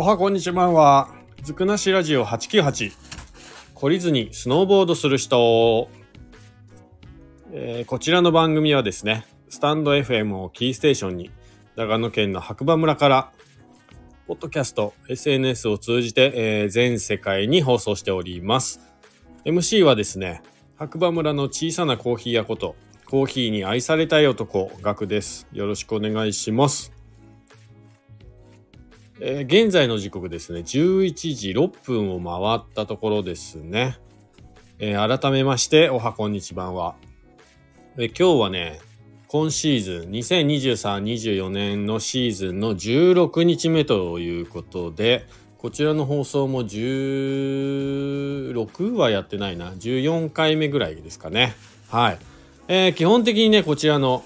おはこんにちは。ずくなしラジオ898。懲りずにスノーボードする人。えーこちらの番組はですね、スタンド FM をキーステーションに、長野県の白馬村から、ポッドキャスト、SNS を通じて、えー全世界に放送しております。MC はですね、白馬村の小さなコーヒー屋こと、コーヒーに愛されたい男、ガクです。よろしくお願いします。えー現在の時刻ですね、11時6分を回ったところですね。えー改めまして、おはこんにちばんは。えー今日はね、今シーズン、2023-24年のシーズンの16日目ということで、こちらの放送も16はやってないな。14回目ぐらいですかね。はい。えー基本的にね、こちらの、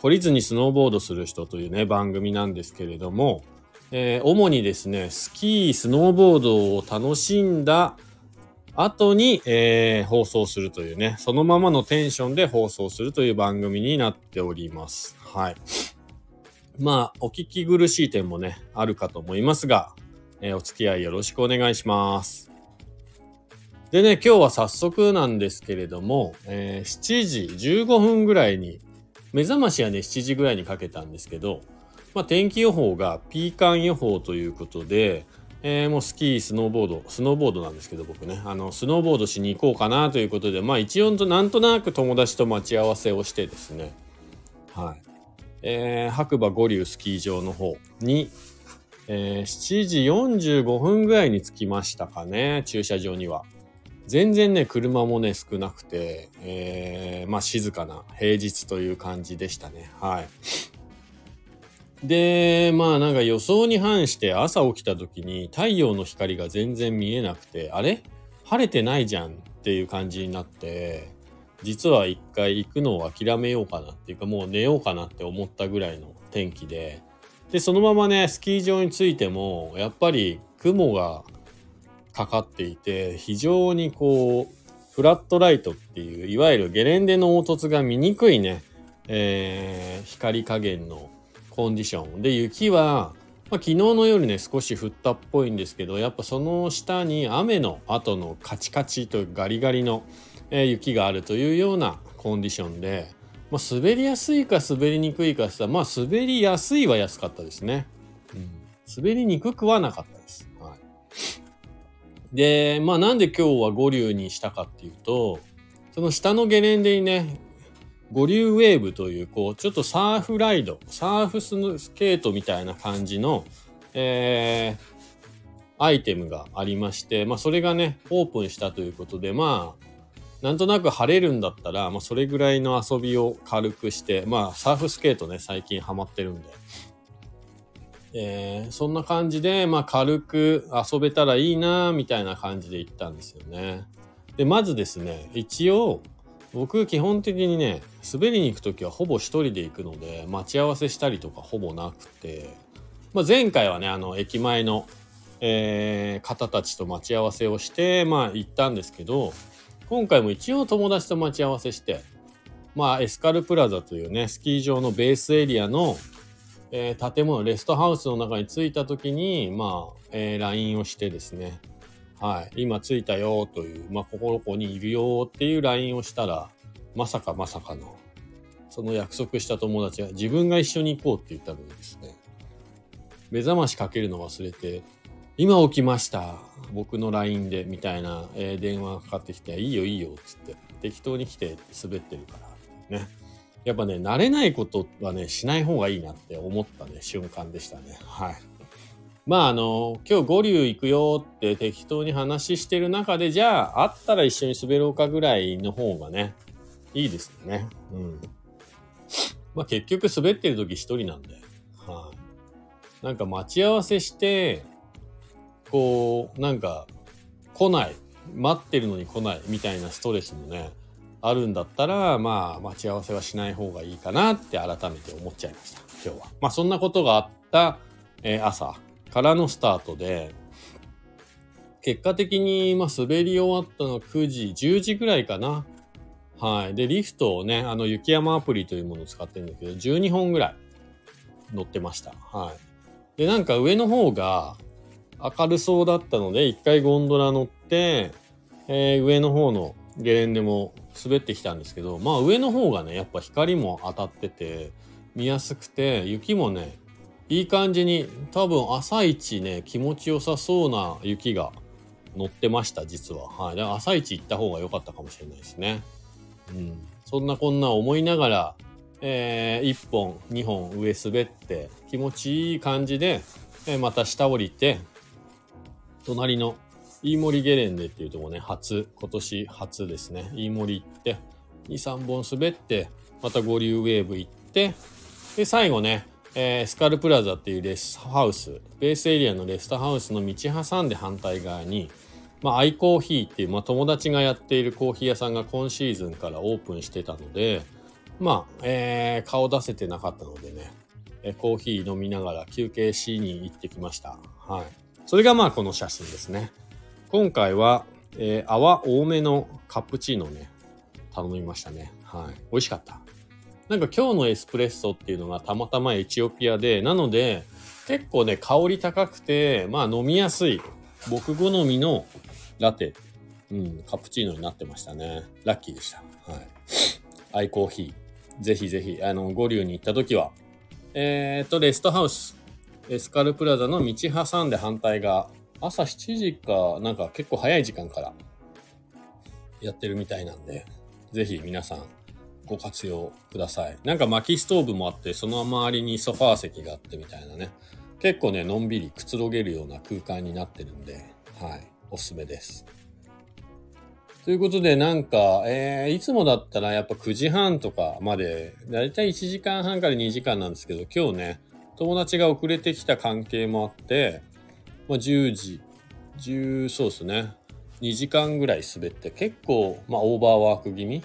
懲りずにスノーボードする人というね、番組なんですけれども、えー主にですね、スキー、スノーボードを楽しんだ後に、えー放送するというね、そのままのテンションで放送するという番組になっております。はい。まあ、お聞き苦しい点もね、あるかと思いますが、えーお付き合いよろしくお願いします。でね、今日は早速なんですけれども、えー7時15分ぐらいに、目覚ましはね、7時ぐらいにかけたんですけど、まあ、天気予報がピーカン予報ということで、えーもうスキー、スノーボード、スノーボードなんですけど僕ね、あの、スノーボードしに行こうかなということで、まあ一応となんとなく友達と待ち合わせをしてですね、はい。えー白馬五竜スキー場の方に、えー7時45分ぐらいに着きましたかね、駐車場には。全然ね、車もね、少なくて、えーまあ静かな平日という感じでしたね。はい。で、まあなんか予想に反して朝起きた時に太陽の光が全然見えなくて、あれ？晴れてないじゃんっていう感じになって、実は一回行くのを諦めようかなっていうかもう寝ようかなって思ったぐらいの天気で、で、そのままね、スキー場に着いても、やっぱり雲がかかっていて、非常にこう、フラットライトっていう、いわゆるゲレンデの凹凸が見にくいね、えー光加減のコンディション。で、雪は、まあ、昨日の夜ね、少し降ったっぽいんですけど、やっぱその下に雨の後のカチカチとガリガリの、えー雪があるというようなコンディションで、まあ、滑りやすいか滑りにくいかしたら、まあ、滑りやすいは安かったですね。うん、滑りにくくはなかったです。はい、で、まあ、なんで今日は五竜にしたかっていうと、その下のゲレンデにね、五竜ウェーブという、こう、ちょっとサーフライド、サーフスケートみたいな感じの、えーアイテムがありまして、まあ、それがね、オープンしたということで、まあ、なんとなく晴れるんだったら、まあ、それぐらいの遊びを軽くして、まあ、サーフスケートね、最近ハマってるんで。えーそんな感じで、まあ、軽く遊べたらいいな、みたいな感じで行ったんですよね。で、まずですね、一応、僕基本的にね、滑りに行くときはほぼ一人で行くので、待ち合わせしたりとかほぼなくて、まあ、前回はね、あの、駅前の、えー方たちと待ち合わせをして、まあ、行ったんですけど、今回も一応友達と待ち合わせして、まあ、エスカルプラザというね、スキー場のベースエリアの、えー建物、レストハウスの中に着いた時に、まあ、えー LINE をしてですね、はい、今着いたよという、まあ、ここの子にいるよっていう LINE をしたら、まさかまさかの、その約束した友達が自分が一緒に行こうって言ったのにですね、目覚ましかけるの忘れて、今起きました。僕の LINE で、みたいな、えー電話がかかってきて、いいよいいよ、つって、適当に来て滑ってるから、ね。やっぱね、慣れないことはね、しない方がいいなって思ったね、瞬間でしたね。はい。まああの、今日五竜行くよって適当に話してる中で、じゃあ、会ったら一緒に滑ろうかぐらいの方がね、いいですよね。うん。まあ結局滑ってる時一人なんで、はい。なんか待ち合わせして、こう、なんか、来ない。待ってるのに来ないみたいなストレスもね、あるんだったら、まあ、待ち合わせはしない方がいいかなって改めて思っちゃいました、今日は。まあ、そんなことがあった、えー朝からのスタートで、結果的に、まあ、滑り終わったの9時、10時ぐらいかな。はい。で、リフトをね、あの、雪山アプリというものを使ってるんだけど、12本ぐらい乗ってました。はい。で、なんか上の方が、明るそうだったので、一回ゴンドラ乗って、えー、上の方のゲレンデも滑ってきたんですけど、まあ上の方がね、やっぱ光も当たってて、見やすくて、雪もね、いい感じに、多分朝一ね、気持ちよさそうな雪が乗ってました、実は。はい。朝一行った方が良かったかもしれないですね。うん。そんなこんな思いながら、えー、1本、2本上滑って、気持ちいい感じで、えー、また下降りて、隣の飯森ゲレンデっていうとこね、初、今年初ですね。飯森行って、2、3本滑って、また五流ウェーブ行って、で、最後ね、えー、スカルプラザっていうレストハウス、ベースエリアのレストハウスの道挟んで反対側に、まあ、アイコーヒーっていう、まあ、友達がやっているコーヒー屋さんが今シーズンからオープンしてたので、まあ、えー、顔出せてなかったのでね、えコーヒー飲みながら休憩しに行ってきました。はい。それがまあこの写真ですね。今回は、えー、泡多めのカプチーノね、頼みましたね。はい。美味しかった。なんか今日のエスプレッソっていうのがたまたまエチオピアで、なので結構ね、香り高くて、まあ飲みやすい、僕好みのラテ、うん、カプチーノになってましたね。ラッキーでした。はい。アイコーヒー。ぜひぜひ、あの、五流に行った時は、えー、っと、レストハウス、エスカルプラザの道挟んで反対側、朝7時か、なんか結構早い時間からやってるみたいなんで、ぜひ皆さんご活用ください。なんか薪ストーブもあって、その周りにソファー席があってみたいなね。結構ね、のんびりくつろげるような空間になってるんで、はい、おすすめです。ということで、なんか、えー、いつもだったらやっぱ9時半とかまで、だいたい1時間半から2時間なんですけど、今日ね、友達が遅れてきた関係もあって、まあ、10時、10、そうですね、2時間ぐらい滑って、結構、まあ、オーバーワーク気味。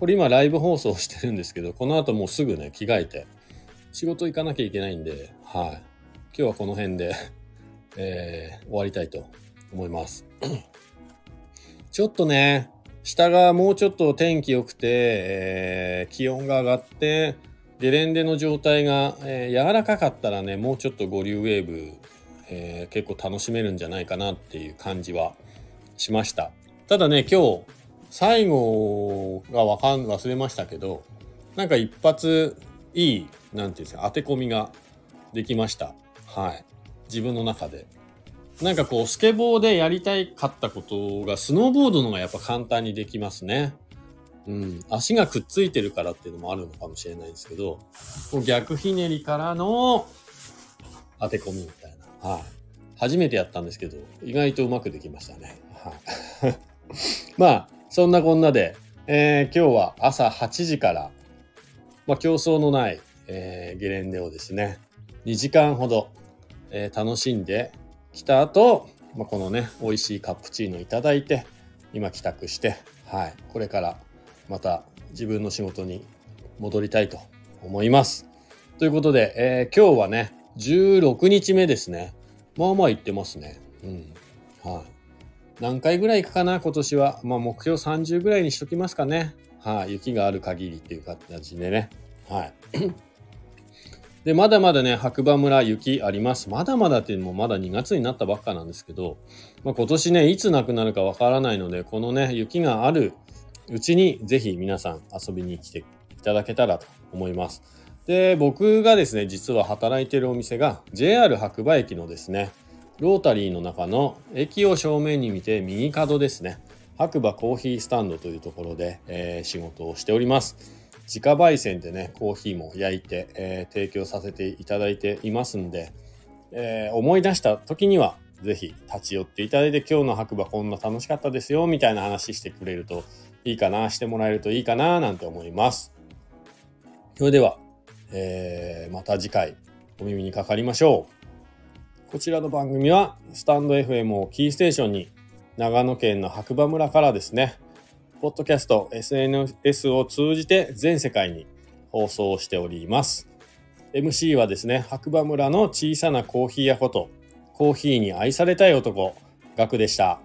これ今ライブ放送してるんですけど、この後もうすぐね、着替えて、仕事行かなきゃいけないんで、はい。今日はこの辺でえー、終わりたいと思います。ちょっとね、下がもうちょっと天気良くて、えー、気温が上がって、ゲレンデの状態が、えー、柔らかかったらね、もうちょっと五流ウェーブ、えー、結構楽しめるんじゃないかなっていう感じはしました。ただね、今日、最後がわかん、忘れましたけど、なんか一発いい、なんていうんですか、当て込みができました。はい。自分の中で。なんかこう、スケボーでやりたいかったことが、スノーボードのがやっぱ簡単にできますね。うん。足がくっついてるからっていうのもあるのかもしれないですけど、逆ひねりからの当て込みみたいな。はい。初めてやったんですけど、意外とうまくできましたね。はい。まあ、そんなこんなで、えー、今日は朝8時から、まあ、競争のない、えー、ゲレンデをですね、2時間ほど、えー、楽しんで来た後、まあ、このね、美味しいカプチーノいただいて、今帰宅して、はい、これからまた自分の仕事に戻りたいと思います。ということで、えー、今日はね、16日目ですね。まあまあ行ってますね。うん。はい、何回ぐらい行くかな、今年は。まあ目標30ぐらいにしときますかね。はい、雪がある限りっていう形でね。はい。で、まだまだね、白馬村雪あります。まだまだっていうのもまだ2月になったばっかなんですけど、まあ、今年ね、いつなくなるかわからないので、このね、雪があるうちにぜひ皆さん遊びに来ていただけたらと思います。で、僕がですね、実は働いてるお店が JR 白馬駅のですね、ロータリーの中の駅を正面に見て右角ですね、白馬コーヒースタンドというところで、えー、仕事をしております。自家焙煎でね、コーヒーも焼いて、えー、提供させていただいていますんで、えー、思い出した時には、ぜひ立ち寄っていただいて、今日の白馬こんな楽しかったですよ、みたいな話してくれるといいかな、してもらえるといいかな、なんて思います。それでは、え、また次回お耳にかかりましょう。こちらの番組は、スタンド FM をキーステーションに、長野県の白馬村からですね、ポッドキャスト、SNS を通じて全世界に放送しております。MC はですね、白馬村の小さなコーヒー屋こと、コーヒーに愛されたい男、ガクでした。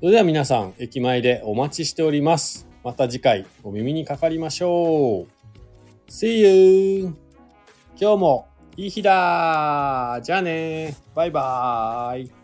それでは皆さん、駅前でお待ちしております。また次回お耳にかかりましょう。See you! 今日もいい日だじゃあねバイバーイ。